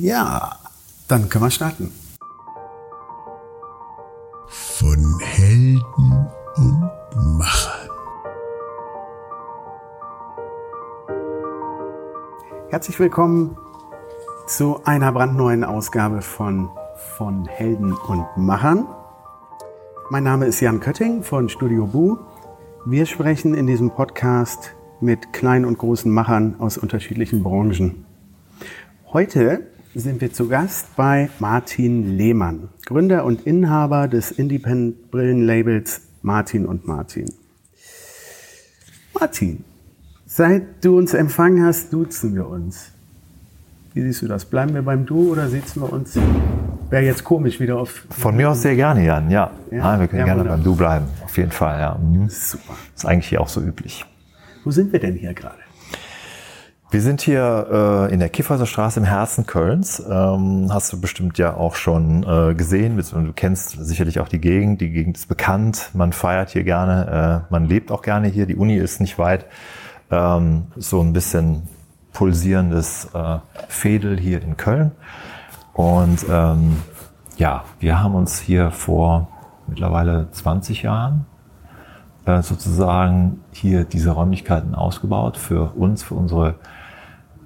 Ja, dann können wir starten. Von Helden und Machern. Herzlich willkommen zu einer brandneuen Ausgabe von von Helden und Machern. Mein Name ist Jan Kötting von Studio Bu. Wir sprechen in diesem Podcast mit kleinen und großen Machern aus unterschiedlichen Branchen. Heute sind wir zu Gast bei Martin Lehmann, Gründer und Inhaber des Independent Brillenlabels Martin und Martin. Martin, seit du uns empfangen hast, duzen wir uns. Wie siehst du das? Bleiben wir beim Du oder sitzen wir uns? Wäre jetzt komisch wieder auf. Von mir aus sehr gerne, Jan. Ja, Ja? Nein, wir können Ja, gerne wunderbar. beim Du bleiben. Auf jeden Fall, ja. Mhm. Super. Ist eigentlich hier auch so üblich. Wo sind wir denn hier gerade? Wir sind hier äh, in der Kiffhäuser Straße im Herzen Kölns. Ähm, hast du bestimmt ja auch schon äh, gesehen. Du kennst sicherlich auch die Gegend. Die Gegend ist bekannt. Man feiert hier gerne. Äh, man lebt auch gerne hier. Die Uni ist nicht weit. Ähm, so ein bisschen pulsierendes äh, Fädel hier in Köln. Und ähm, ja, wir haben uns hier vor mittlerweile 20 Jahren äh, sozusagen hier diese Räumlichkeiten ausgebaut für uns, für unsere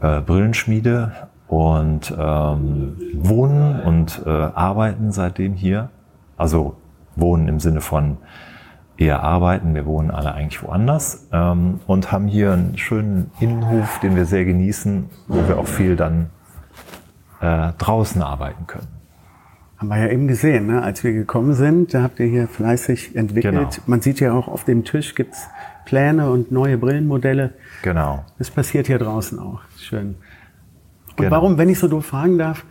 äh, Brillenschmiede und ähm, wohnen und äh, arbeiten seitdem hier. Also wohnen im Sinne von eher arbeiten. Wir wohnen alle eigentlich woanders ähm, und haben hier einen schönen Innenhof, den wir sehr genießen, wo wir auch viel dann äh, draußen arbeiten können. Haben wir ja eben gesehen, ne? als wir gekommen sind, da habt ihr hier fleißig entwickelt. Genau. Man sieht ja auch auf dem Tisch gibt's Pläne und neue Brillenmodelle. Genau. Das passiert hier draußen auch. Schön. Und Genau. warum, wenn ich so doof fragen darf,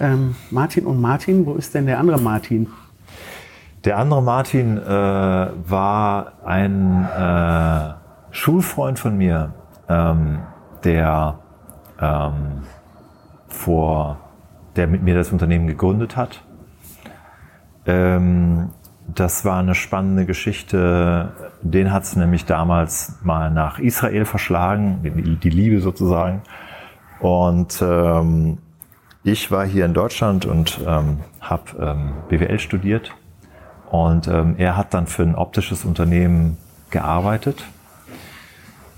ähm, Martin und Martin, wo ist denn der andere Martin? Der andere Martin äh, war ein äh, Schulfreund von mir, ähm, der ähm, vor, der mit mir das Unternehmen gegründet hat. Ähm, das war eine spannende Geschichte. Den hat es nämlich damals mal nach Israel verschlagen, die, Liebe sozusagen. Und ähm, ich war hier in Deutschland und ähm, habe ähm, BWL studiert. Und ähm, er hat dann für ein optisches Unternehmen gearbeitet.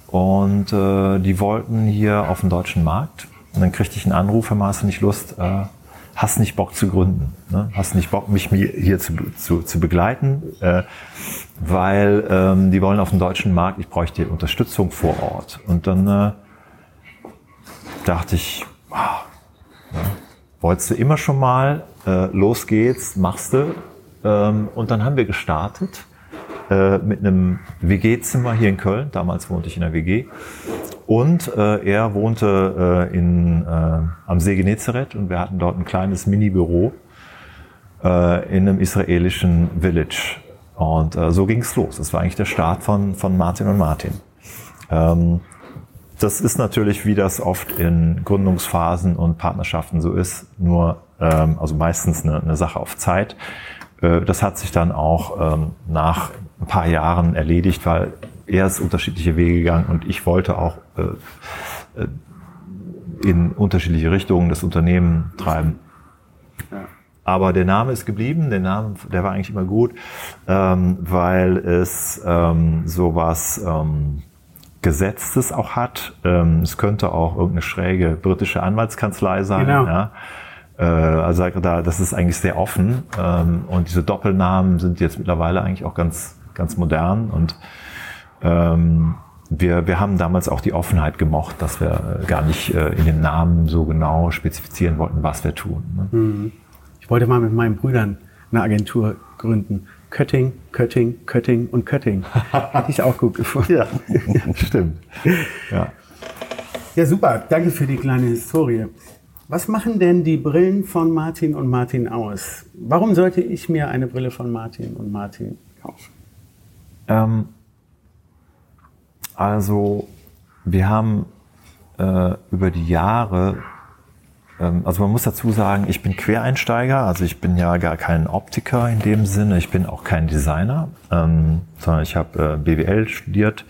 Und äh, die wollten hier auf den deutschen Markt. Und dann kriegte ich einen Anruf, Herr Maas, nicht Lust, äh, hast nicht Bock zu gründen, ne? hast nicht Bock, mich hier zu, zu, zu begleiten, äh, weil ähm, die wollen auf den deutschen Markt, ich bräuchte Unterstützung vor Ort. Und dann äh, dachte ich, ah, ja, wolltest du immer schon mal, äh, los geht's, machst du. Ähm, und dann haben wir gestartet äh, mit einem WG-Zimmer hier in Köln. Damals wohnte ich in der WG. Und äh, er wohnte äh, in, äh, am See Genezareth und wir hatten dort ein kleines Mini-Büro äh, in einem israelischen Village. Und äh, so ging's los. Das war eigentlich der Start von, von Martin und Martin. Ähm, das ist natürlich, wie das oft in Gründungsphasen und Partnerschaften so ist, nur, ähm, also meistens eine, eine Sache auf Zeit. Äh, das hat sich dann auch ähm, nach ein paar Jahren erledigt, weil er ist unterschiedliche Wege gegangen und ich wollte auch äh, äh, in unterschiedliche Richtungen das Unternehmen treiben. Aber der Name ist geblieben, der Name, der war eigentlich immer gut, ähm, weil es ähm, sowas ähm, Gesetztes auch hat. Ähm, es könnte auch irgendeine schräge britische Anwaltskanzlei sein. Genau. Ja. Äh, also da, das ist eigentlich sehr offen. Ähm, und diese Doppelnamen sind jetzt mittlerweile eigentlich auch ganz, ganz modern. Und ähm, wir, wir haben damals auch die Offenheit gemocht, dass wir äh, gar nicht äh, in den Namen so genau spezifizieren wollten, was wir tun. Ne? Ich wollte mal mit meinen Brüdern eine Agentur gründen. Kötting, Kötting, Kötting und Kötting. Hätte ich auch gut gefunden. Ja, stimmt. Ja. Ja, super. Danke für die kleine Historie. Was machen denn die Brillen von Martin und Martin aus? Warum sollte ich mir eine Brille von Martin und Martin kaufen? Ähm, also, wir haben äh, über die Jahre, ähm, also man muss dazu sagen, ich bin Quereinsteiger, also ich bin ja gar kein Optiker in dem Sinne, ich bin auch kein Designer, ähm, sondern ich habe äh, BWL studiert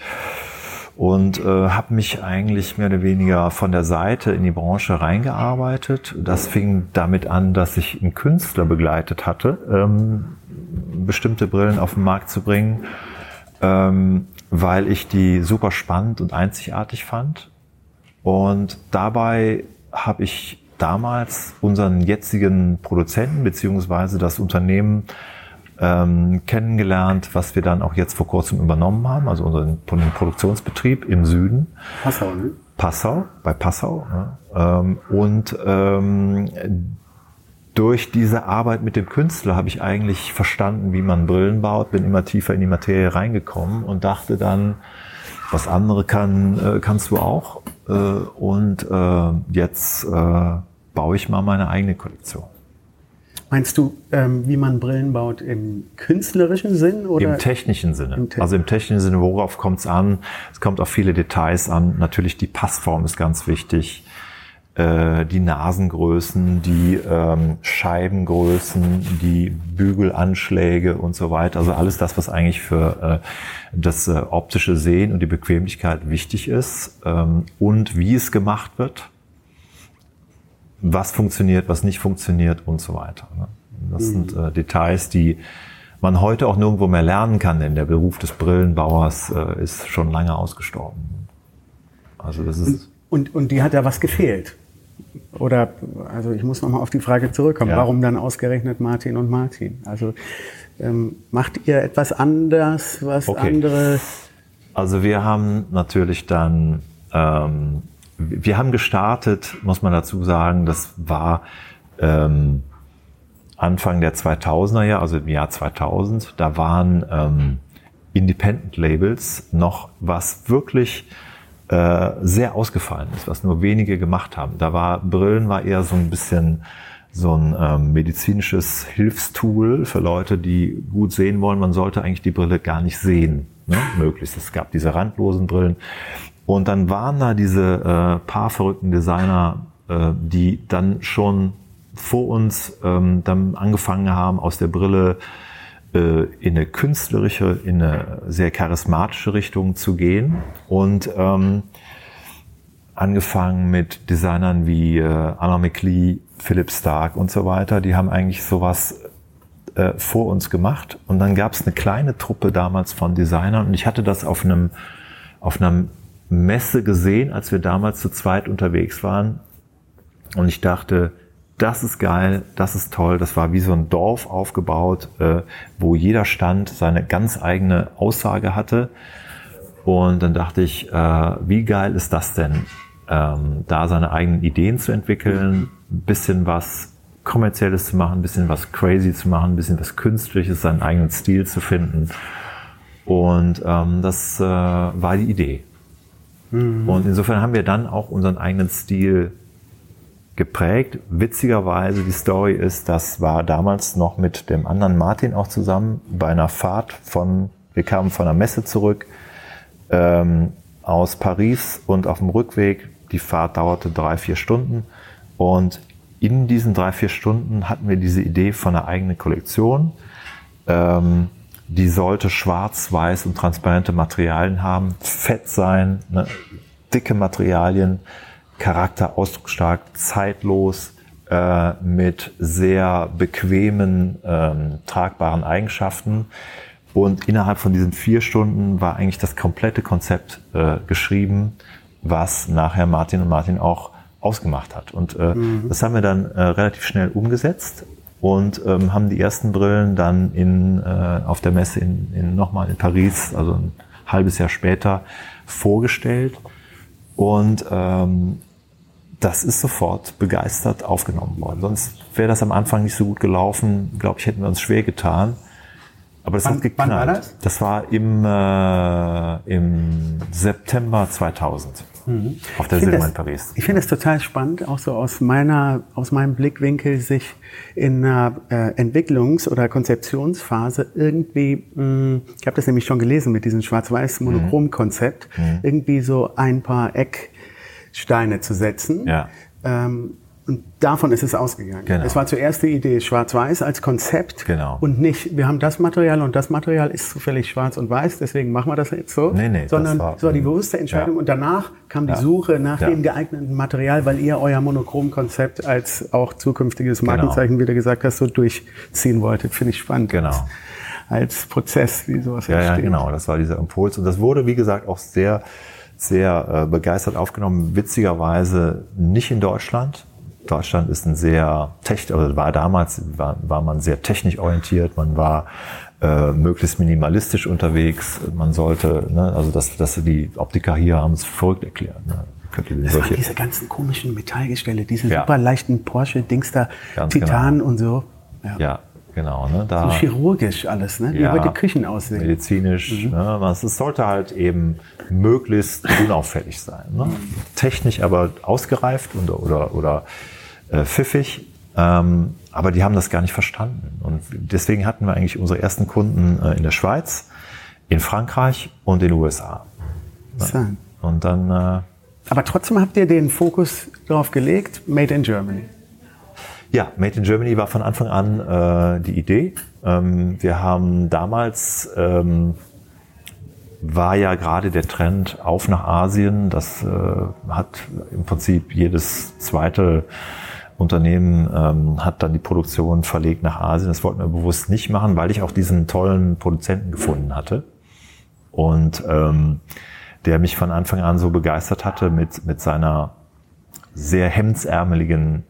und äh, habe mich eigentlich mehr oder weniger von der Seite in die Branche reingearbeitet. Das fing damit an, dass ich einen Künstler begleitet hatte, ähm, bestimmte Brillen auf den Markt zu bringen, ähm, weil ich die super spannend und einzigartig fand. Und dabei habe ich damals unseren jetzigen Produzenten beziehungsweise das Unternehmen ähm, kennengelernt, was wir dann auch jetzt vor kurzem übernommen haben, also unseren Produktionsbetrieb im Süden. Passau, ne? Passau, bei Passau. Ne? Ähm, und ähm, durch diese Arbeit mit dem Künstler habe ich eigentlich verstanden, wie man Brillen baut, bin immer tiefer in die Materie reingekommen und dachte dann, was andere kann, äh, kannst du auch. Äh, und äh, jetzt baue ich mal meine eigene Kollektion. Meinst du, ähm, wie man Brillen baut im künstlerischen Sinn oder im technischen Sinne? Im Te also im technischen Sinne, worauf kommt es an? Es kommt auf viele Details an. Natürlich die Passform ist ganz wichtig. Äh, die Nasengrößen, die ähm, Scheibengrößen, die Bügelanschläge und so weiter. Also alles das, was eigentlich für äh, das äh, optische Sehen und die Bequemlichkeit wichtig ist ähm, und wie es gemacht wird was funktioniert, was nicht funktioniert und so weiter. Ne? Das mhm. sind äh, Details, die man heute auch nirgendwo mehr lernen kann, denn der Beruf des Brillenbauers äh, ist schon lange ausgestorben. Also das ist und, und, und die hat ja was gefehlt. Oder, also ich muss nochmal auf die Frage zurückkommen, ja. warum dann ausgerechnet Martin und Martin? Also ähm, macht ihr etwas anders, was okay. andere... Also wir haben natürlich dann ähm, wir haben gestartet, muss man dazu sagen, das war ähm, Anfang der 2000er Jahre, also im Jahr 2000. Da waren ähm, Independent Labels noch was wirklich äh, sehr ausgefallen ist, was nur wenige gemacht haben. Da war Brillen war eher so ein bisschen so ein ähm, medizinisches Hilfstool für Leute, die gut sehen wollen. Man sollte eigentlich die Brille gar nicht sehen, ne? möglichst. Es gab diese randlosen Brillen. Und dann waren da diese äh, paar verrückten Designer, äh, die dann schon vor uns ähm, dann angefangen haben, aus der Brille in eine künstlerische, in eine sehr charismatische Richtung zu gehen. Und ähm, angefangen mit Designern wie äh, Anna McLee, Philip Stark und so weiter, die haben eigentlich sowas äh, vor uns gemacht. Und dann gab es eine kleine Truppe damals von Designern und ich hatte das auf einem auf einem Messe gesehen, als wir damals zu zweit unterwegs waren. Und ich dachte, das ist geil, das ist toll. Das war wie so ein Dorf aufgebaut, äh, wo jeder Stand seine ganz eigene Aussage hatte. Und dann dachte ich, äh, wie geil ist das denn, ähm, da seine eigenen Ideen zu entwickeln, ein bisschen was Kommerzielles zu machen, ein bisschen was crazy zu machen, ein bisschen was Künstliches, seinen eigenen Stil zu finden. Und ähm, das äh, war die Idee. Mhm. Und insofern haben wir dann auch unseren eigenen Stil geprägt. Witzigerweise, die Story ist, das war damals noch mit dem anderen Martin auch zusammen bei einer Fahrt von, wir kamen von einer Messe zurück ähm, aus Paris und auf dem Rückweg, die Fahrt dauerte drei, vier Stunden. Und in diesen drei, vier Stunden hatten wir diese Idee von einer eigenen Kollektion. Ähm, die sollte schwarz, weiß und transparente Materialien haben, fett sein, ne, dicke Materialien, Charakter ausdrucksstark, zeitlos, äh, mit sehr bequemen, ähm, tragbaren Eigenschaften. Und innerhalb von diesen vier Stunden war eigentlich das komplette Konzept äh, geschrieben, was nachher Martin und Martin auch ausgemacht hat. Und äh, mhm. das haben wir dann äh, relativ schnell umgesetzt und ähm, haben die ersten Brillen dann in, äh, auf der Messe in, in nochmal in Paris, also ein halbes Jahr später, vorgestellt. Und ähm, das ist sofort begeistert aufgenommen worden. Sonst wäre das am Anfang nicht so gut gelaufen. Glaube ich, hätten wir uns schwer getan. Aber das wann, hat geknallt. Wann war das? das war im, äh, im September 2000. Mhm. Auf der Silber in Paris. Ich finde es total spannend, auch so aus meiner, aus meinem Blickwinkel, sich in einer äh, Entwicklungs- oder Konzeptionsphase irgendwie, mh, hm, ich habe das nämlich schon gelesen mit diesem Schwarz-Weiß-Monochrom-Konzept, mhm. mhm. irgendwie so ein paar Ecksteine zu setzen. Ja. Ähm, Und davon ist es ausgegangen. Genau. Es war zuerst die Idee schwarz-weiß als Konzept Genau. und nicht, wir haben das Material und das Material ist zufällig schwarz und weiß, deswegen machen wir das jetzt so. Nee, nee, das sondern war- es war die bewusste Entscheidung Ja. und danach kam die Ja. Suche nach Ja. dem geeigneten Material, weil ihr euer Monochrom-Konzept als auch zukünftiges Markenzeichen, wie du gesagt hast, so durchziehen wolltet. Finde ich spannend. Genau. Als, als Prozess, wie sowas Ja, ja, entsteht. genau. Das war dieser Impuls. Und das wurde, wie gesagt, auch sehr, sehr äh, begeistert aufgenommen. Witzigerweise nicht in Deutschland. Deutschland ist ein sehr technisch, also war damals, war, war man sehr technisch orientiert. Man war äh, möglichst minimalistisch unterwegs. Man sollte, ne, also das, das die Optiker hier haben es verrückt erklärt. Ne. Das solche, diese ganzen komischen Metallgestelle, diese Ja. super leichten Porsche-Dings da, Ganz Titan und so. Ja. ja, genau. Ne, So da, chirurgisch alles, ne? Wie Ja. heute Küchen aussehen. medizinisch. Ne? was- Es sollte halt eben möglichst unauffällig sein. Ne? Technisch aber ausgereift und, oder, oder äh, pfiffig. Ähm, aber die haben das gar nicht verstanden. Und deswegen hatten wir eigentlich unsere ersten Kunden äh, in der Schweiz, in Frankreich und in den USA. Interessant. Und dann, äh, Aber trotzdem habt ihr den Fokus darauf gelegt, Made in Germany. Ja, Made in Germany war von Anfang an äh, die Idee. Ähm, wir haben damals ähm, war ja gerade der Trend auf nach Asien. Das äh, hat im Prinzip jedes zweite Unternehmen ähm, hat dann die Produktion verlegt nach Asien. Das wollten wir bewusst nicht machen, weil ich auch diesen tollen Produzenten gefunden hatte und ähm, der mich von Anfang an so begeistert hatte mit mit seiner sehr hemdsärmeligen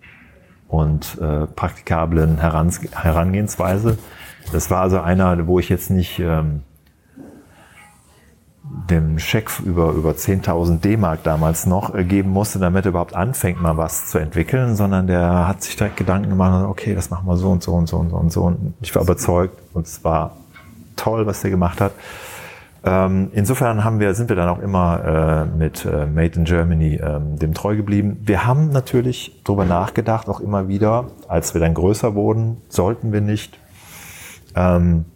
und äh, praktikablen Herans Herangehensweise. Das war also einer, wo ich jetzt nicht ähm, dem Scheck über, über 10.000 D-Mark damals noch äh, geben musste, damit er überhaupt anfängt, mal was zu entwickeln, sondern der hat sich direkt Gedanken gemacht, okay, das machen wir so und so und so und so und so. Und ich war überzeugt und es war toll, was der gemacht hat. Ähm, insofern haben wir, sind wir dann auch immer äh, mit äh, Made in Germany ähm, dem treu geblieben. Wir haben natürlich darüber nachgedacht, auch immer wieder, als wir dann größer wurden, sollten wir nicht. Ähm,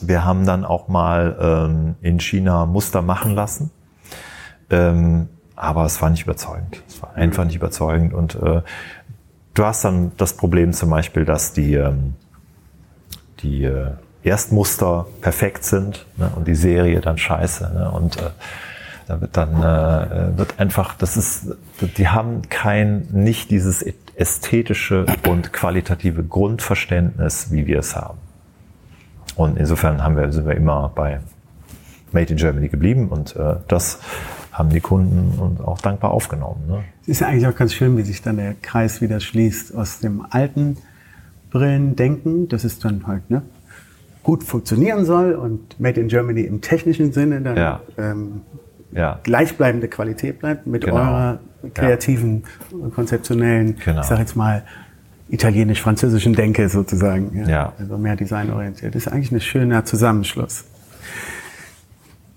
wir haben dann auch mal ähm, in China Muster machen lassen. Ähm, aber es war nicht überzeugend. Es war einfach nicht überzeugend. Und äh, du hast dann das Problem zum Beispiel, dass die, ähm, die äh, Erstmuster perfekt sind ne, und die Serie dann scheiße. Ne, und äh, da wird dann äh, wird einfach, das ist, die haben kein, nicht dieses ästhetische und qualitative Grundverständnis, wie wir es haben. Und insofern haben wir, sind wir immer bei Made in Germany geblieben und äh, das haben die Kunden und auch dankbar aufgenommen. Ne? Es ist ja eigentlich auch ganz schön, wie sich dann der Kreis wieder schließt aus dem alten Brillendenken, das ist dann halt ne, gut funktionieren soll und Made in Germany im technischen Sinne dann Ja. ähm, Ja, gleichbleibende Qualität bleibt mit Genau. eurer kreativen, konzeptionellen, Genau. ich sage jetzt mal italienisch-französischen Denke sozusagen. Ja. Also mehr designorientiert. Das ist eigentlich ein schöner Zusammenschluss.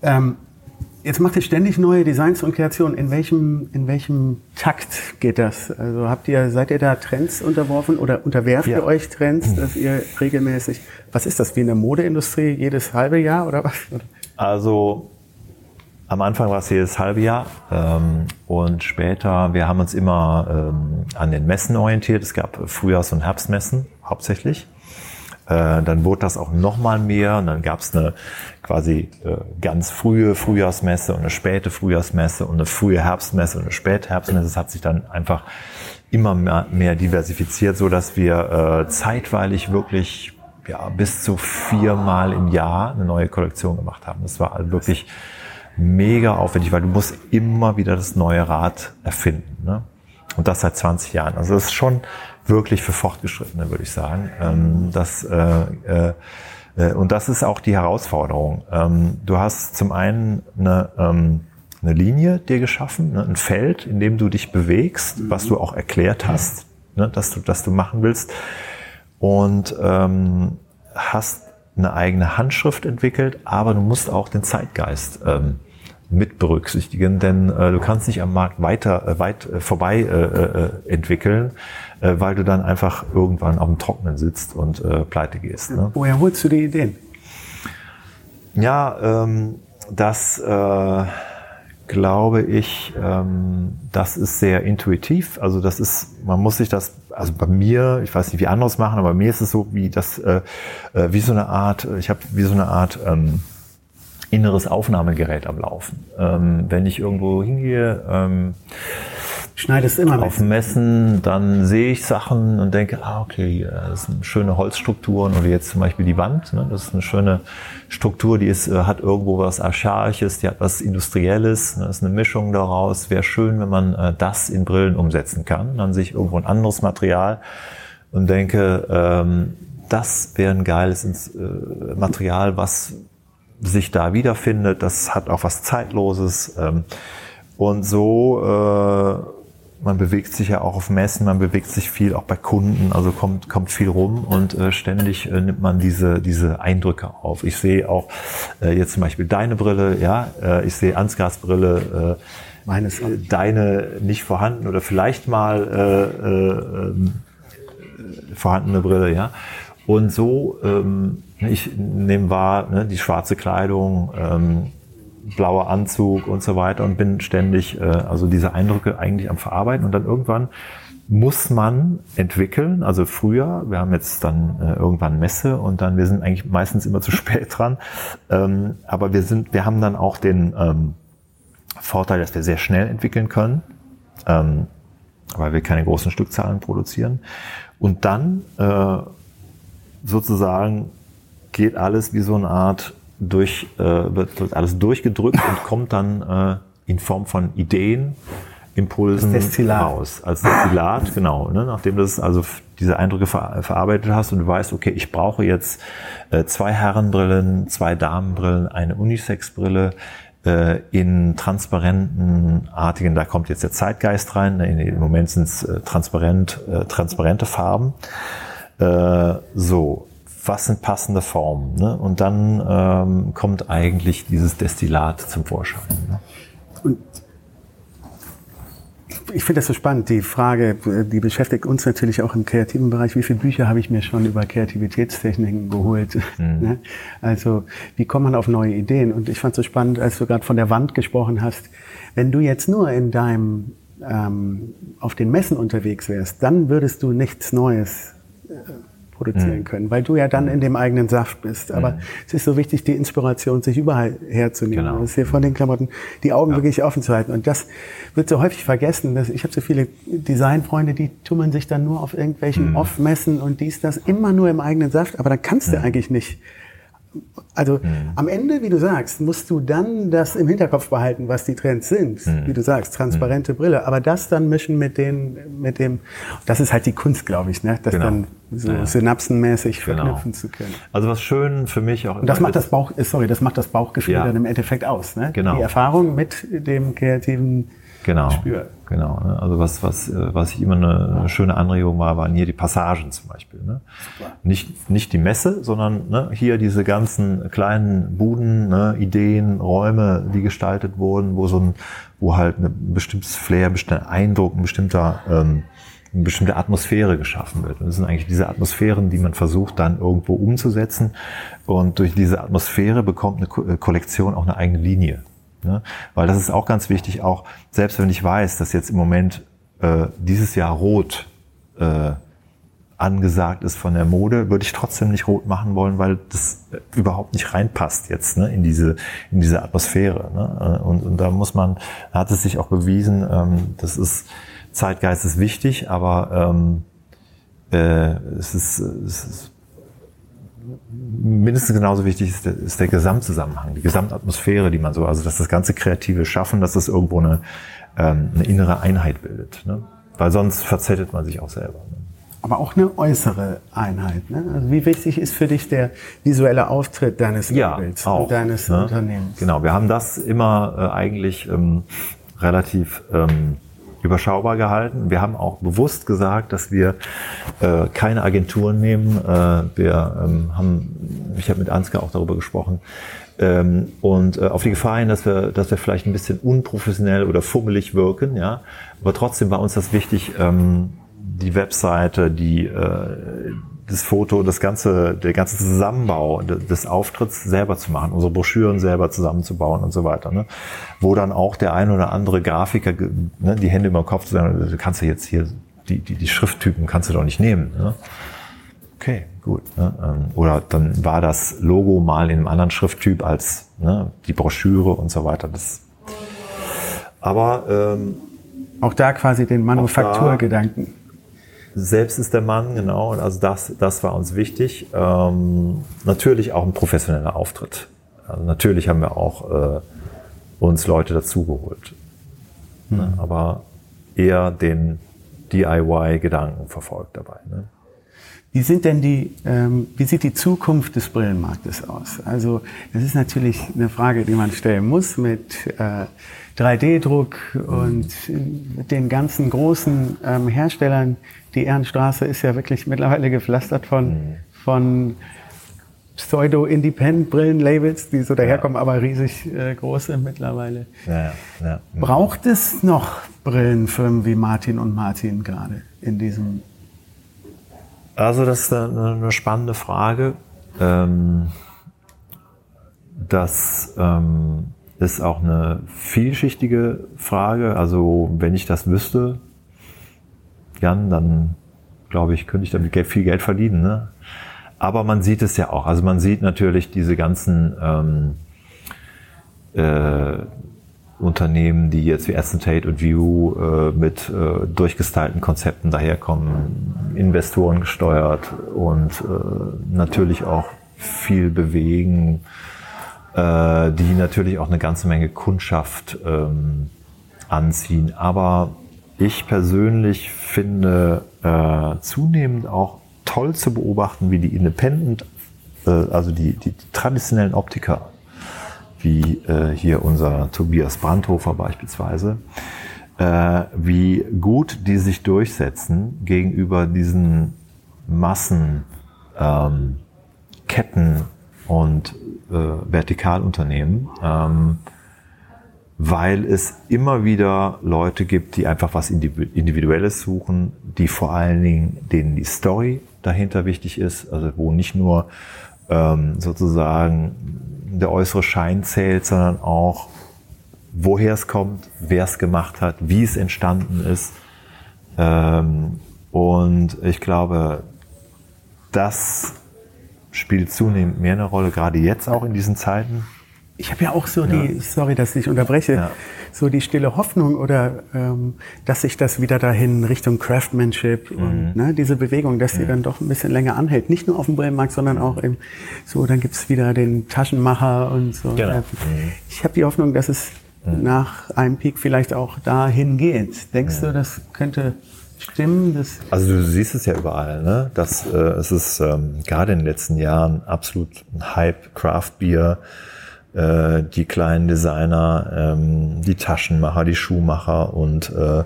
Ähm, jetzt macht ihr ständig neue Designs und Kreationen. In welchem, in welchem Takt geht das? Also habt ihr, seid ihr da Trends unterworfen oder unterwerft Ja. ihr euch Trends, dass ihr regelmäßig, was ist das, wie in der Modeindustrie jedes halbe Jahr oder was? Also am Anfang war es jedes halbe Jahr ähm, und später, wir haben uns immer ähm, an den Messen orientiert. Es gab Frühjahrs- und Herbstmessen hauptsächlich. Äh, dann wurde das auch noch mal mehr und dann gab es eine quasi äh, ganz frühe Frühjahrsmesse und eine späte Frühjahrsmesse und eine frühe Herbstmesse und eine späte Herbstmesse. Es hat sich dann einfach immer mehr, diversifiziert, so dass wir äh, zeitweilig wirklich ja, bis zu viermal im Jahr eine neue Kollektion gemacht haben. Das war also wirklich mega aufwendig, weil du musst immer wieder das neue Rad erfinden. Ne? Und das seit 20 Jahren. Also das ist schon wirklich für Fortgeschrittene, würde ich sagen. Ähm, das, äh, äh, äh, und das ist auch die Herausforderung. Ähm, du hast zum einen eine, ähm, eine Linie dir geschaffen, ne? ein Feld, in dem du dich bewegst, was du auch erklärt hast, ne? dass, du, dass du machen willst. Und ähm, hast eine eigene Handschrift entwickelt, aber du musst auch den Zeitgeist ähm, mit berücksichtigen, denn äh, du kannst nicht am Markt weiter äh, weit äh, vorbei äh, äh, entwickeln, äh, weil du dann einfach irgendwann auf dem Trocknen sitzt und äh, pleite gehst. Ne? Woher holst du die Ideen? Ja, ähm, das äh, glaube ich, ähm, das ist sehr intuitiv. Also das ist, man muss sich das, also bei mir, ich weiß nicht, wie andere es machen, aber bei mir ist es so wie das, äh, äh wie so eine Art, ich habe wie so eine Art ähm, inneres Aufnahmegerät am Laufen. Ähm, wenn ich irgendwo hingehe, ähm, schneidest immer auf Messen, dann sehe ich Sachen und denke, ah, okay, das sind schöne Holzstrukturen oder jetzt zum Beispiel die Wand, ne, das ist eine schöne Struktur, die ist, äh, hat irgendwo was Archaisches, die hat was Industrielles, ne, das ist eine Mischung daraus. Wäre schön, wenn man äh, das in Brillen umsetzen kann. Dann sehe ich irgendwo ein anderes Material und denke, ähm, das wäre ein geiles äh, Material, was sich da wiederfindet. Das hat auch was Zeitloses. Ähm, und so äh, man bewegt sich ja auch auf Messen, man bewegt sich viel auch bei Kunden, also kommt, kommt viel rum und äh, ständig äh, nimmt man diese, diese Eindrücke auf. Ich sehe auch äh, jetzt zum Beispiel deine Brille, ja, äh, ich sehe Ansgars Brille, äh, Meines äh, deine nicht vorhanden oder vielleicht mal äh, äh, ähm, vorhandene Brille, ja. Und so, ähm, ich nehme wahr, ne, die schwarze Kleidung, ähm, blauer Anzug und so weiter und bin ständig äh, also diese Eindrücke eigentlich am Verarbeiten. Und dann irgendwann muss man entwickeln, also früher, wir haben jetzt dann äh, irgendwann Messe und dann, wir sind eigentlich meistens immer zu spät dran, ähm, aber wir sind, wir haben dann auch den ähm, Vorteil, dass wir sehr schnell entwickeln können, ähm, weil wir keine großen Stückzahlen produzieren. Und dann äh, sozusagen geht alles wie so eine Art durch, äh, wird, alles durchgedrückt und kommt dann äh, in Form von Ideen, Impulsen raus. Als Destillat, genau. Ne? Nachdem du also diese Eindrücke ver verarbeitet hast und du weißt, okay, ich brauche jetzt äh, zwei Herrenbrillen, zwei Damenbrillen, eine Unisex-Brille äh, in transparenten, artigen, da kommt jetzt der Zeitgeist rein, ne? im Moment sind es äh, transparent, äh, transparente Farben. Äh, so, was sind passende Formen? Ne? Und dann ähm, kommt eigentlich dieses Destillat zum Vorschein. Ne? Und ich finde das so spannend, die Frage, die beschäftigt uns natürlich auch im kreativen Bereich. Wie viele Bücher habe ich mir schon über Kreativitätstechniken geholt? Mhm. Ne? Also, wie kommt man auf neue Ideen? Und ich fand es so spannend, als du gerade von der Wand gesprochen hast. Wenn du jetzt nur in deinem, ähm, auf den Messen unterwegs wärst, dann würdest du nichts Neues äh, produzieren mhm. können, weil du ja dann in dem eigenen Saft bist. Aber mhm. es ist so wichtig, die Inspiration sich überall herzunehmen. Genau. Das ist hier von den Klamotten, die Augen ja. wirklich offen zu halten. Und das wird so häufig vergessen. Dass ich habe so viele Designfreunde, die tummeln sich dann nur auf irgendwelchen mhm. Off-Messen und dies, das, immer nur im eigenen Saft. Aber da kannst du mhm. eigentlich nicht also mhm. am Ende, wie du sagst, musst du dann das im Hinterkopf behalten, was die Trends sind. Mhm. Wie du sagst, transparente mhm. Brille. Aber das dann mischen mit den, mit dem, das ist halt die Kunst, glaube ich, ne? das genau. dann so ja. synapsenmäßig genau. verknüpfen zu können. Also was schön für mich auch. Und das macht das Bauch, sorry, das macht das Bauchgefühl ja. dann im Endeffekt aus. Ne? Genau. Die Erfahrung mit dem kreativen genau. Spür. Genau. Ne? Also was, was, äh, was ich immer eine, schöne Anregung war, waren hier die Passagen zum Beispiel. Ne? Nicht, nicht die Messe, sondern ne, hier diese ganzen kleinen Buden, ne, Ideen, Räume, die gestaltet wurden, wo so ein, wo halt ein bestimmtes Flair, ein bestimmter Eindruck, ein bestimmter ähm, eine bestimmte Atmosphäre geschaffen wird. Und das sind eigentlich diese Atmosphären, die man versucht dann irgendwo umzusetzen. Und durch diese Atmosphäre bekommt eine Kollektion auch eine eigene Linie. Ne? Weil das ist auch ganz wichtig, auch selbst wenn ich weiß, dass jetzt im Moment äh, dieses Jahr rot äh, angesagt ist von der Mode, würde ich trotzdem nicht rot machen wollen, weil das äh, überhaupt nicht reinpasst jetzt ne, in diese in diese Atmosphäre. Ne? Äh, und, und da muss man, hat es sich auch bewiesen, ähm, das ist Zeitgeist ist wichtig, aber ähm, äh, es, ist, es ist mindestens genauso wichtig ist der, ist der Gesamtzusammenhang, die Gesamtatmosphäre, die man so, also dass das ganze kreative Schaffen, dass das irgendwo eine, ähm, eine innere Einheit bildet. Ne? Weil sonst verzettelt man sich auch selber. Ne? Aber auch eine äußere Einheit. Ne? Also wie wichtig ist für dich der visuelle Auftritt deines ja, Labels auch, und deines ne? Unternehmens? Genau, wir haben das immer äh, eigentlich ähm, relativ ähm, überschaubar gehalten. Wir haben auch bewusst gesagt, dass wir äh, keine Agenturen nehmen. Äh, wir ähm, haben, ich habe mit Ansgar auch darüber gesprochen, ähm, und äh, auf die Gefahr hin, dass wir, dass wir vielleicht ein bisschen unprofessionell oder fummelig wirken, ja. Aber trotzdem war uns das wichtig, ähm, die Webseite, die, äh, das Foto, das ganze, der ganze Zusammenbau des Auftritts selber zu machen, unsere Broschüren selber zusammenzubauen und so weiter. Ne? Wo dann auch der ein oder andere Grafiker ne, die Hände über den Kopf zu sagen, du kannst ja jetzt hier die, die, die Schrifttypen kannst du doch nicht nehmen. Ne? Okay, gut. Ne? Ähm, oder dann war das Logo mal in einem anderen Schrifttyp als ne, die Broschüre und so weiter. Das, aber ähm, auch da quasi den Manufakturgedanken. Selbst ist der Mann, genau. Und also das, das war uns wichtig. Ähm, natürlich auch ein professioneller Auftritt. Also natürlich haben wir auch äh, uns Leute dazugeholt. Mhm. Aber eher den DIY-Gedanken verfolgt dabei. Ne? Wie sind denn die, ähm, wie sieht die Zukunft des Brillenmarktes aus? Also das ist natürlich eine Frage, die man stellen muss mit äh, 3D-Druck und den ganzen großen ähm, Herstellern. Die Ehrenstraße ist ja wirklich mittlerweile gepflastert von, mhm. von Pseudo-Independent-Brillen-Labels, die so daherkommen, ja. aber riesig äh, groß sind mittlerweile. Ja, ja, Braucht es noch Brillenfirmen wie Martin und Martin gerade in diesem also das ist eine, eine spannende Frage. Ähm, das ähm, ist auch eine vielschichtige Frage. Also wenn ich das wüsste, Jan, dann glaube ich, könnte ich damit viel Geld verdienen. Ne? Aber man sieht es ja auch. Also man sieht natürlich diese ganzen ähm, äh, Unternehmen, die jetzt wie Acetate und View äh, mit äh, durchgestylten Konzepten daherkommen, Investoren gesteuert und äh, natürlich auch viel bewegen, äh, die natürlich auch eine ganze Menge Kundschaft ähm, anziehen. Aber ich persönlich finde äh, zunehmend auch toll zu beobachten, wie die Independent, äh, also die, die, die traditionellen Optiker wie äh, hier unser Tobias Brandhofer beispielsweise, äh, wie gut die sich durchsetzen gegenüber diesen Massen, ähm, und äh, Vertikalunternehmen, ähm, weil es immer wieder Leute gibt, die einfach was Individuelles suchen, die vor allen Dingen, denen die Story dahinter wichtig ist, also wo nicht nur ähm, sozusagen der äußere Schein zählt, sondern auch, woher es kommt, wer es gemacht hat, wie es entstanden ist. Ähm, und ich glaube, das spielt zunehmend mehr eine Rolle, gerade jetzt auch in diesen Zeiten. Ich habe ja auch so ja. die, sorry, dass ich unterbreche, ja. so die stille Hoffnung oder ähm, dass sich das wieder dahin Richtung Craftsmanship mhm. und ne, diese Bewegung, dass sie mhm. dann doch ein bisschen länger anhält. Nicht nur auf dem Brillenmarkt, sondern auch eben so, dann gibt's wieder den Taschenmacher und so. Genau. Mhm. Ich habe die Hoffnung, dass es mhm. nach einem Peak vielleicht auch dahin geht. Denkst du, mhm. das könnte stimmen? Das also du siehst es ja überall, ne? Das, äh, es ist ähm, gerade in den letzten Jahren absolut ein Hype, Craft Beer äh, die kleinen Designer, ähm, die Taschenmacher, die Schuhmacher und äh,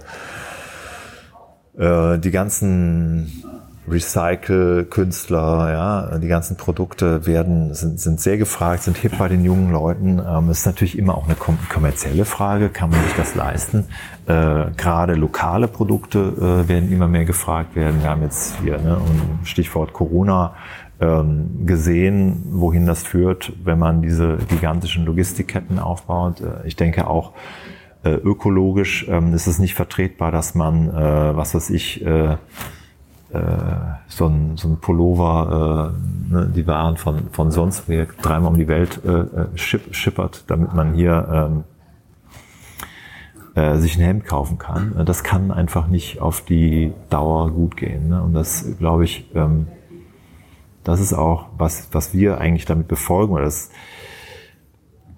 äh, die ganzen Recycle-Künstler, ja, die ganzen Produkte werden, sind, sind sehr gefragt, sind hip bei den jungen Leuten. Ähm, ist natürlich immer auch eine kommerzielle Frage, kann man sich das leisten? Äh, Gerade lokale Produkte äh, werden immer mehr gefragt werden. Wir haben jetzt hier ne, Stichwort Corona ähm, gesehen, wohin das führt, wenn man diese gigantischen Logistikketten aufbaut. Äh, ich denke auch äh, ökologisch ähm, ist es nicht vertretbar, dass man, äh, was weiß ich, äh, äh, so ein, so ein Pullover, äh, ne, die Waren von, von sonst wie dreimal um die Welt äh, ship, schippert, damit man hier ähm, äh, sich ein Hemd kaufen kann. Das kann einfach nicht auf die Dauer gut gehen. Ne? Und das, glaube ich, ähm, das ist auch, was, was wir eigentlich damit befolgen. Oder das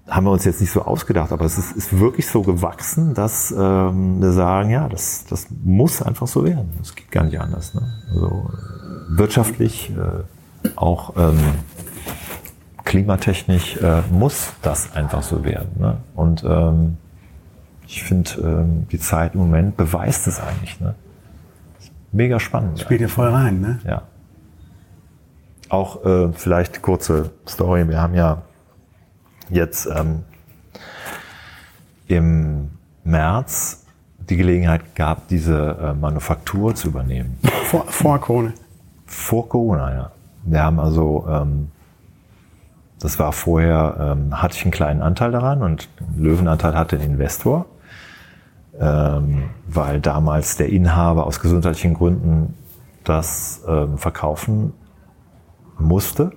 haben wir uns jetzt nicht so ausgedacht, aber es ist, ist wirklich so gewachsen, dass ähm, wir sagen, ja, das, das muss einfach so werden. Das geht gar nicht anders. Ne? Also wirtschaftlich, äh, auch ähm, klimatechnisch äh, muss das einfach so werden. Ne? Und ähm, ich finde, ähm, die Zeit im Moment beweist es eigentlich. Ne? Mega spannend. Spielt ja voll rein, ne? Ja. Auch äh, vielleicht kurze Story. Wir haben ja jetzt ähm, im März die Gelegenheit gehabt, diese äh, Manufaktur zu übernehmen. Vor, vor Krone. Vor Corona, ja. Wir haben also, ähm, das war vorher, ähm, hatte ich einen kleinen Anteil daran und einen Löwenanteil hatte ein Investor, ähm, weil damals der Inhaber aus gesundheitlichen Gründen das ähm, verkaufen musste.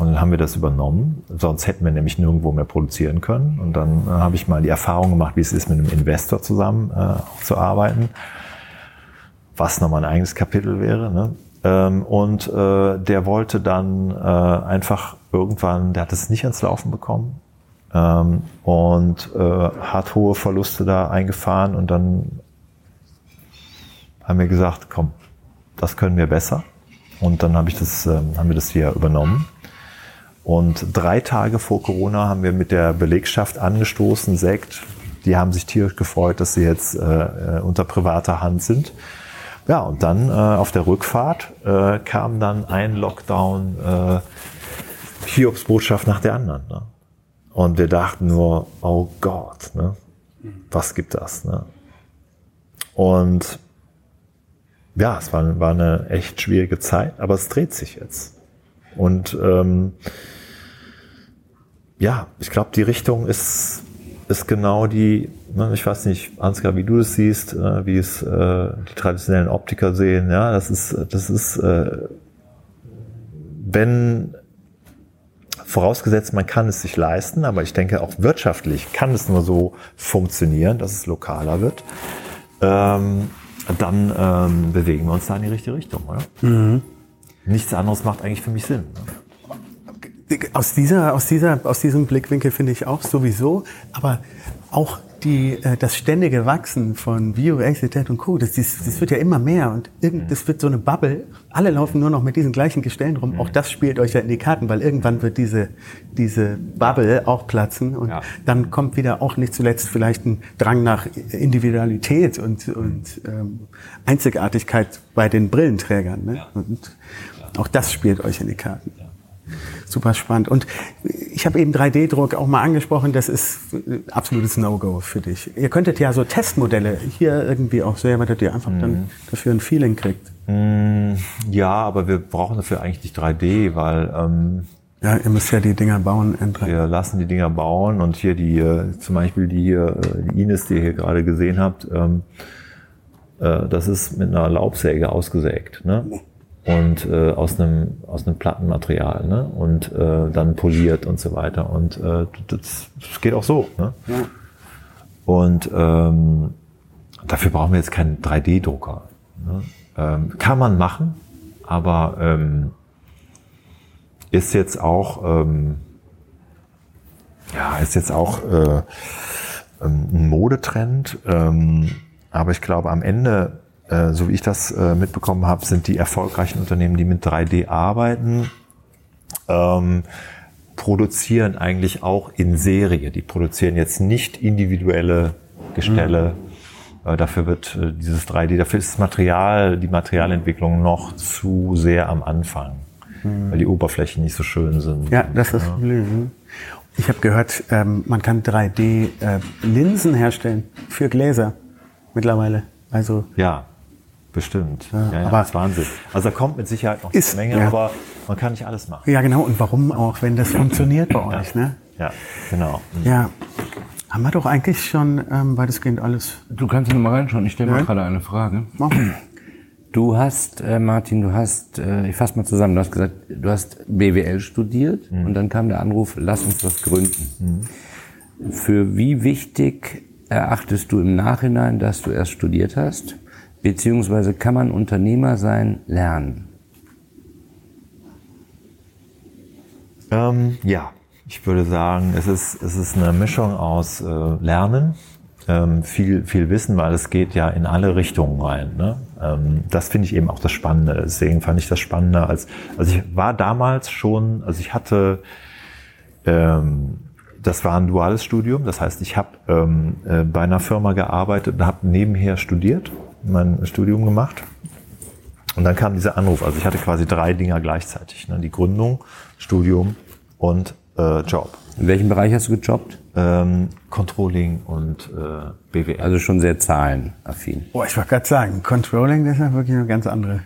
Und dann haben wir das übernommen. Sonst hätten wir nämlich nirgendwo mehr produzieren können. Und dann äh, habe ich mal die Erfahrung gemacht, wie es ist, mit einem Investor zusammen äh, zu arbeiten. Was nochmal ein eigenes Kapitel wäre. Ne? Ähm, und äh, der wollte dann äh, einfach irgendwann, der hat es nicht ans Laufen bekommen. Ähm, und äh, hat hohe Verluste da eingefahren. Und dann haben wir gesagt, komm, das können wir besser. Und dann habe ich das, äh, haben wir das hier übernommen. Und drei Tage vor Corona haben wir mit der Belegschaft angestoßen, Sekt. Die haben sich tierisch gefreut, dass sie jetzt äh, äh unter privater Hand sind. Ja, und dann äh, auf der Rückfahrt äh, kam dann ein Lockdown, äh, Hiobsbotschaft nach der anderen. Ne? Und wir dachten nur, oh Gott, ne? was gibt das? Ne? Und ja, es war, war eine echt schwierige Zeit, aber es dreht sich jetzt. Und ähm, ja, ich glaube, die Richtung ist, ist genau die, ne, ich weiß nicht, Ansgar, wie du das siehst, äh, wie es äh, die traditionellen Optiker sehen, ja, das ist, das ist, äh, wenn vorausgesetzt, man kann es sich leisten, aber ich denke auch wirtschaftlich kann es nur so funktionieren, dass es lokaler wird. Ähm, dann ähm, bewegen wir uns da in die richtige Richtung, oder? Mhm. Nichts anderes macht eigentlich für mich Sinn. Aus dieser, aus dieser, aus diesem Blickwinkel finde ich auch sowieso, aber auch die, äh, das ständige Wachsen von Biodiversität und Co., das, das, wird ja immer mehr und irgend, das wird so eine Bubble. Alle laufen nur noch mit diesen gleichen Gestellen rum. Auch das spielt euch ja in die Karten, weil irgendwann wird diese, diese Bubble auch platzen und ja. dann kommt wieder auch nicht zuletzt vielleicht ein Drang nach Individualität und, und ähm, Einzigartigkeit bei den Brillenträgern. Ne? Und auch das spielt euch in die Karten super spannend. Und ich habe eben 3D-Druck auch mal angesprochen, das ist absolutes No-Go für dich. Ihr könntet ja so Testmodelle hier irgendwie auch selber, dass ihr einfach mhm. dann dafür ein Feeling kriegt. Mhm. Ja, aber wir brauchen dafür eigentlich nicht 3D, weil ähm, ja, ihr müsst ja die Dinger bauen. Wir lassen die Dinger bauen und hier die, äh, zum Beispiel die, äh, die Ines, die ihr hier gerade gesehen habt, ähm, äh, das ist mit einer Laubsäge ausgesägt. Ne? Und äh, aus einem aus einem Plattenmaterial ne? und äh, dann poliert und so weiter und äh, das, das geht auch so ne? Ja. und ähm, dafür brauchen wir jetzt keinen 3D-Drucker ne? ähm, kann man machen aber ähm, ist jetzt auch ähm, ja ist jetzt auch äh, ähm, ein Modetrend ähm, aber ich glaube am Ende äh, so wie ich das äh, mitbekommen habe, sind die erfolgreichen Unternehmen, die mit 3D arbeiten, ähm, produzieren eigentlich auch in Serie. Die produzieren jetzt nicht individuelle Gestelle. Mhm. Äh, dafür wird äh, dieses 3D, dafür ist das Material, die Materialentwicklung noch zu sehr am Anfang, mhm. weil die Oberflächen nicht so schön sind. Ja, das ist das Problem. Ich habe gehört, ähm, man kann 3D-Linsen äh, herstellen für Gläser mittlerweile. Also ja, Bestimmt. Ja, ja, aber das ist Wahnsinn. Also da kommt mit Sicherheit noch ist, eine Menge, ja. aber man kann nicht alles machen. Ja, genau. Und warum auch, wenn das funktioniert bei euch, ne? Ja, genau. Mhm. Ja. Haben wir doch eigentlich schon ähm, weitestgehend alles. Du kannst nur mal reinschauen. Ich stelle ja. mal gerade eine Frage. Du hast, äh, Martin, du hast, äh, ich fasse mal zusammen, du hast gesagt, du hast BWL studiert mhm. und dann kam der Anruf, lass uns was gründen. Mhm. Für wie wichtig erachtest du im Nachhinein, dass du erst studiert hast? Beziehungsweise kann man Unternehmer sein lernen? Ähm, ja, ich würde sagen, es ist, es ist eine Mischung aus äh, Lernen, ähm, viel, viel Wissen, weil es geht ja in alle Richtungen rein. Ne? Ähm, das finde ich eben auch das Spannende. Deswegen fand ich das spannender als, also ich war damals schon, also ich hatte, ähm, das war ein duales Studium, das heißt, ich habe ähm, äh, bei einer Firma gearbeitet und habe nebenher studiert mein Studium gemacht. Und dann kam dieser Anruf. Also ich hatte quasi drei Dinger gleichzeitig. Ne? Die Gründung, Studium und äh, Job. In welchem Bereich hast du gejobbt? Ähm, Controlling und äh, BWL. Also schon sehr zahlenaffin. Oh, ich wollte gerade sagen, Controlling, das ist ja wirklich eine ganz andere.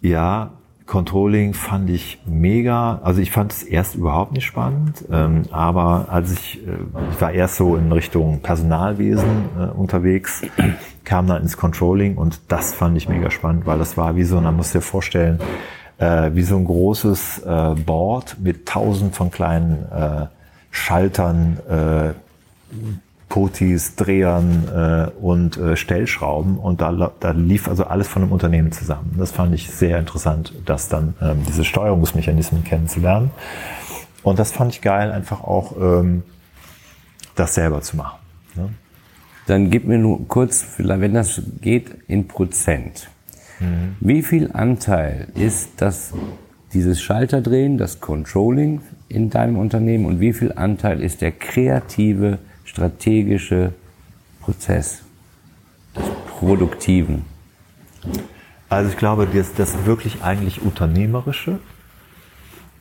Ja, Controlling fand ich mega. Also ich fand es erst überhaupt nicht spannend, ähm, aber als ich, äh, ich war erst so in Richtung Personalwesen äh, unterwegs, kam dann ins Controlling und das fand ich mega spannend, weil das war wie so, man muss dir vorstellen, äh, wie so ein großes äh, Board mit tausend von kleinen äh, Schaltern, äh, Potis, Drehern äh, und äh, Stellschrauben und da, da lief also alles von einem Unternehmen zusammen. Das fand ich sehr interessant, das dann ähm, diese Steuerungsmechanismen kennenzulernen. Und das fand ich geil, einfach auch ähm, das selber zu machen. Ne? Dann gib mir nur kurz, wenn das geht, in Prozent. Mhm. Wie viel Anteil ist das, dieses Schalterdrehen, das Controlling in deinem Unternehmen und wie viel Anteil ist der kreative strategische Prozess des Produktiven? Also ich glaube, das, das wirklich eigentlich Unternehmerische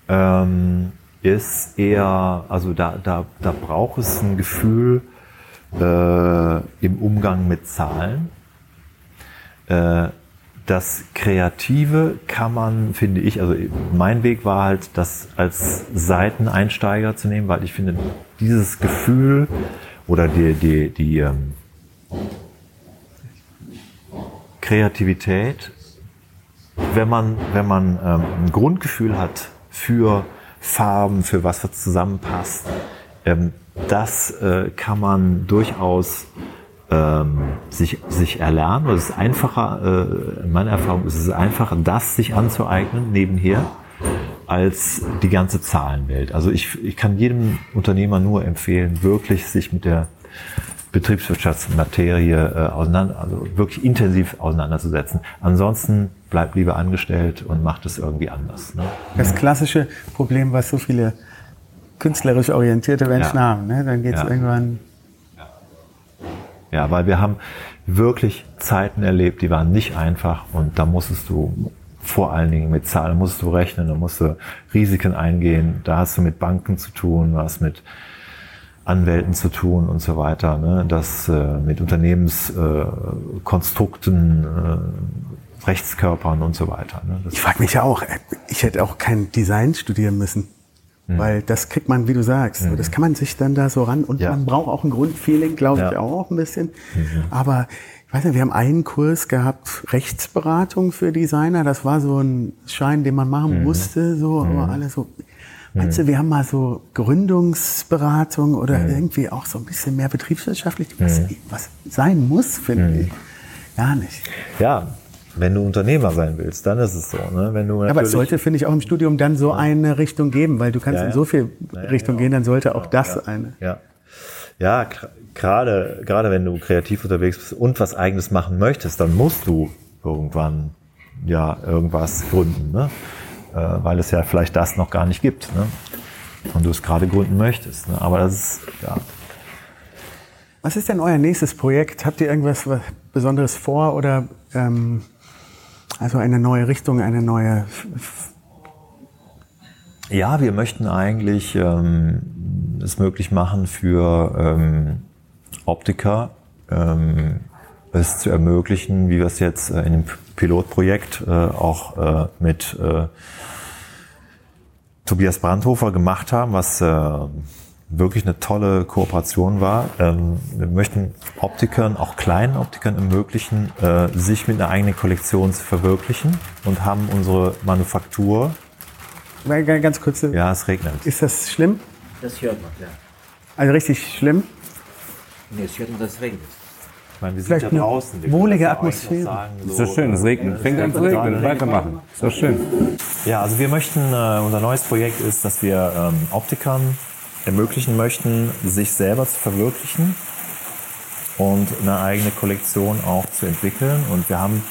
ähm, ist eher, also da, da, da braucht es ein Gefühl äh, im Umgang mit Zahlen. Äh, das Kreative kann man, finde ich, also mein Weg war halt, das als Seiteneinsteiger zu nehmen, weil ich finde, dieses Gefühl oder die, die, die ähm, Kreativität, wenn man, wenn man ähm, ein Grundgefühl hat für Farben, für was zusammenpasst, ähm, das äh, kann man durchaus ähm, sich, sich erlernen. es ist einfacher, äh, in meiner Erfahrung ist es einfacher, das sich anzueignen nebenher, als die ganze Zahlenwelt. Also ich, ich kann jedem Unternehmer nur empfehlen, wirklich sich mit der Betriebswirtschaftsmaterie äh, auseinander, also wirklich intensiv auseinanderzusetzen. Ansonsten bleibt lieber angestellt und macht es irgendwie anders. Ne? Das klassische Problem, was so viele künstlerisch orientierte Menschen ja. haben. Ne? Dann geht es ja. irgendwann ja, weil wir haben wirklich Zeiten erlebt, die waren nicht einfach und da musstest du vor allen Dingen mit Zahlen musst du rechnen, da musst du Risiken eingehen, da hast du mit Banken zu tun, du hast mit Anwälten zu tun und so weiter, ne? das äh, mit Unternehmenskonstrukten, äh, äh, Rechtskörpern und so weiter. Ne? ich frage mich ja auch, äh, ich hätte auch kein Design studieren müssen. Mhm. Weil das kriegt man, wie du sagst, mhm. das kann man sich dann da so ran und ja. man braucht auch ein Grundfeeling, glaube ja. ich auch ein bisschen. Mhm. Aber ich weiß nicht, wir haben einen Kurs gehabt, Rechtsberatung für Designer. Das war so ein Schein, den man machen mhm. musste, so, aber mhm. alle so. Meinst du, mhm. wir haben mal so Gründungsberatung oder irgendwie auch so ein bisschen mehr betriebswirtschaftlich, was, was sein muss, finde ich. Gar nicht. Ja, wenn du Unternehmer sein willst, dann ist es so. Ne? Wenn du ja, aber es sollte, finde ich, auch im Studium dann so eine Richtung geben, weil du kannst ja, ja. in so viel Richtung genau. gehen, dann sollte auch genau. das eine. Ja, ja gerade gerade wenn du kreativ unterwegs bist und was Eigenes machen möchtest, dann musst du irgendwann ja irgendwas gründen, ne? Äh, weil es ja vielleicht das noch gar nicht gibt. Ne? Und du es gerade gründen möchtest. Ne? Aber das ist, ja. Was ist denn euer nächstes Projekt? Habt ihr irgendwas Besonderes vor oder ähm, also eine neue Richtung, eine neue. Ja, wir möchten eigentlich ähm, es möglich machen für ähm, Optiker, ähm, es zu ermöglichen, wie wir es jetzt äh, in dem Pilotprojekt äh, auch äh, mit äh, Tobias Brandhofer gemacht haben, was äh, wirklich eine tolle Kooperation war. Ähm, wir möchten Optikern, auch kleinen Optikern ermöglichen, äh, sich mit einer eigenen Kollektion zu verwirklichen und haben unsere Manufaktur. Ganz kurz. Ja, es regnet. Ist das schlimm? Das hört man, ja. Also richtig schlimm? Nee, es hört man, dass es regnet. Ich meine, wir sind ja draußen. Wir wohlige Atmosphäre. Sagen, so, ist doch schön, es regnet. Fängt an zu regnen, weitermachen. Ist doch schön. Ja, also wir möchten, äh, unser neues Projekt ist, dass wir ähm, Optikern ermöglichen möchten, sich selber zu verwirklichen und eine eigene Kollektion auch zu entwickeln. Und wir haben,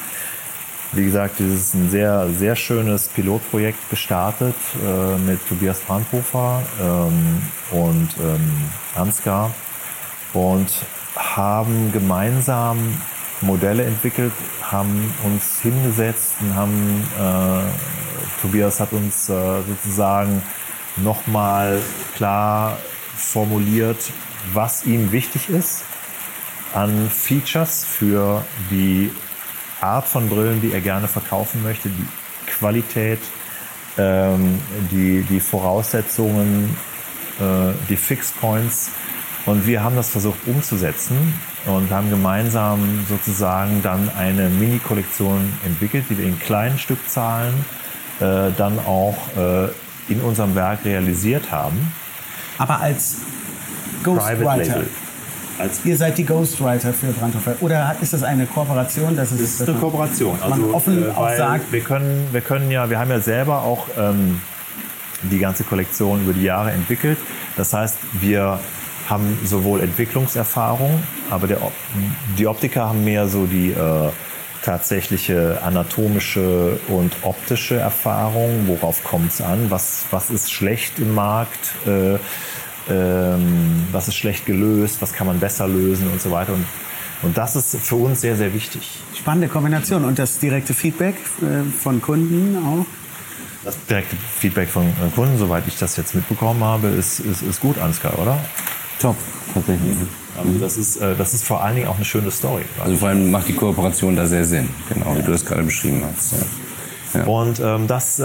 wie gesagt, dieses ein sehr, sehr schönes Pilotprojekt gestartet äh, mit Tobias Brandhofer ähm, und ähm, Ansgar und haben gemeinsam Modelle entwickelt, haben uns hingesetzt und haben, äh, Tobias hat uns äh, sozusagen nochmal klar formuliert, was ihm wichtig ist an Features für die Art von Brillen, die er gerne verkaufen möchte, die Qualität, ähm, die, die Voraussetzungen, äh, die Fixed Points. Und wir haben das versucht umzusetzen und haben gemeinsam sozusagen dann eine Mini-Kollektion entwickelt, die wir in kleinen Stückzahlen äh, dann auch äh, in unserem Werk realisiert haben. Aber als Ghostwriter. Als Ihr seid die Ghostwriter für Brandhofer. Oder ist das eine Kooperation? Das ist, Das ist eine Kooperation. dass man offen äh, auch sagt, wir können, wir können ja, wir haben ja selber auch ähm, die ganze Kollektion über die Jahre entwickelt. Das heißt, wir haben sowohl Entwicklungserfahrung, aber der, die Optiker haben mehr so die äh, tatsächliche anatomische und optische Erfahrung. Worauf kommt es an? Was, was ist schlecht im Markt? Äh, ähm, was ist schlecht gelöst? Was kann man besser lösen und so weiter. Und, und das ist für uns sehr, sehr wichtig. spannende Kombination. Und das direkte Feedback äh, von Kunden auch. Das direkte Feedback von äh, Kunden, soweit ich das jetzt mitbekommen habe, ist, ist, ist gut, Ansgar, oder? Top, tatsächlich. Also das ist, äh, das ist vor allen Dingen auch eine schöne Story. Also vor allem macht die Kooperation da sehr Sinn, genau wie du das gerade beschrieben hast. Ja. Und ähm, das, äh,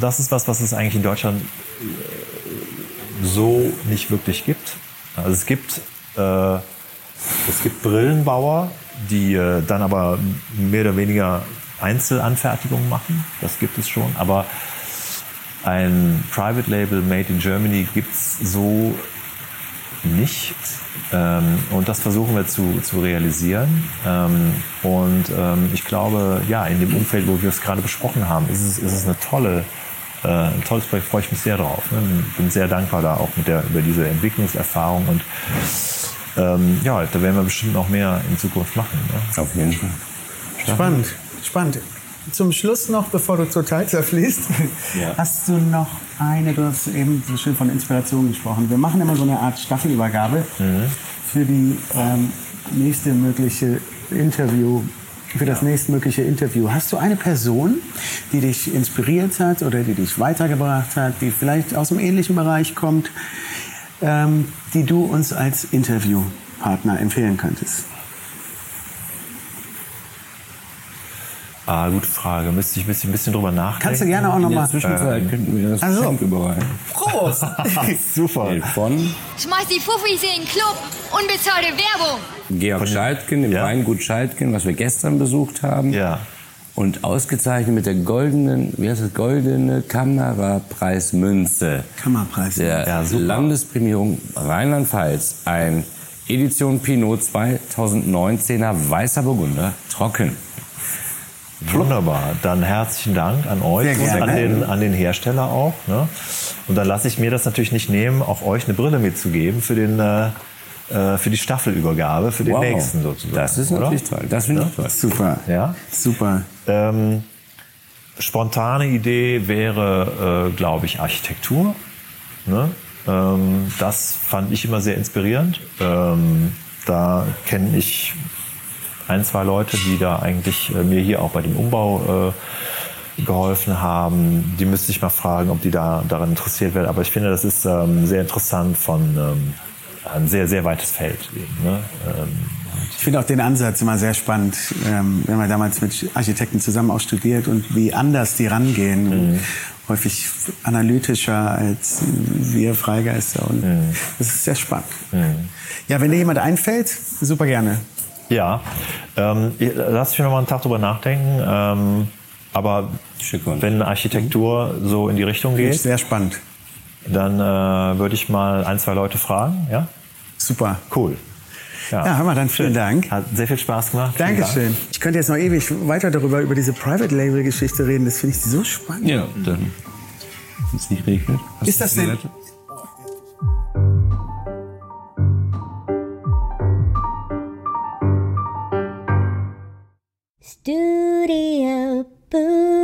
das ist was, was es eigentlich in Deutschland äh, so nicht wirklich gibt. Also es gibt, äh, es gibt Brillenbauer, die äh, dann aber mehr oder weniger Einzelanfertigungen machen. Das gibt es schon. Aber ein Private Label Made in Germany gibt's so nicht. Ähm, und das versuchen wir zu, zu realisieren. Ähm, und ähm, ich glaube, ja, in dem Umfeld, wo wir es gerade besprochen haben, ist es, ist es eine tolle, äh, ein tolles Projekt, freue ich mich sehr drauf. Ne? Bin sehr dankbar da auch mit der, über diese Entwicklungserfahrung und ähm, ja, da werden wir bestimmt noch mehr in Zukunft machen. Ne? Auf jeden Fall. Spannend, spannend. Zum Schluss noch, bevor du total zerfließt, Ja. hast du noch eine, du hast eben so schön von Inspiration gesprochen. Wir machen immer so eine Art Staffelübergabe für die ähm, nächste mögliche Interview, für das nächstmögliche Interview. Hast du eine Person, die dich inspiriert hat oder die dich weitergebracht hat, die vielleicht aus einem ähnlichen Bereich kommt, ähm, die du uns als Interviewpartner empfehlen könntest? Ah, gute Frage. Müsste ich ein bisschen, drüber nachdenken. Kannst du gerne auch noch In der mal. Zwischenzeit könnten wir das Also. Geschenk überreichen. Prost! Super. Von Schmeiß die Fuffis in den Club. Unbezahlte Werbung. Georg Scheidtken, dem Ja. Weingut Scheidken, was wir gestern besucht haben. Ja. Und ausgezeichnet mit der goldenen, wie heißt das, goldene Kamerapreismünze Kammerpreis. der Ja, super. Landesprämierung Rheinland-Pfalz. Ein Edition Pinot 2019er Weißer Burgunder trocken. Wunderbar. Dann herzlichen Dank an euch und an den, an den Hersteller auch. Ne? Und dann lasse ich mir das natürlich nicht nehmen, auch euch eine Brille mitzugeben für, den, äh, äh, für die Staffelübergabe, für den Wow. nächsten sozusagen. Das ist oder? natürlich toll. Das finde ich toll. Super. Ja? Super. Ähm, spontane Idee wäre, äh, glaube ich, Architektur. Ne? Ähm, das fand ich immer sehr inspirierend. Ähm, da kenne ich ein, zwei Leute, die da eigentlich äh, mir hier auch bei dem Umbau äh, geholfen haben. Die müsste ich mal fragen, ob die da daran interessiert werden. Aber ich finde, das ist ähm, sehr interessant von ähm, ein sehr, sehr weites Feld. Eben, ne? ähm, Ich finde auch den Ansatz immer sehr spannend. Ähm, wir haben ja damals mit Architekten zusammen auch studiert und wie anders die rangehen. Häufig analytischer als wir Freigeister. Und Das ist sehr spannend. Ja, wenn dir jemand einfällt, super gerne. Ja, ähm, ich- lass mich noch mal einen Tag drüber nachdenken. Ähm, aber wenn Architektur so in die Richtung geht, sehr spannend. dann äh, würde ich mal ein, zwei Leute fragen. Ja, Super. cool. Ja, Hammer, dann vielen Dank. Hat sehr viel Spaß gemacht. Dankeschön. Ich könnte jetzt noch ewig weiter darüber, über diese Private Label Geschichte reden. Das finde ich so spannend. Ja, dann. Wenn es nicht regnet. Ist das denn? Studio Boo.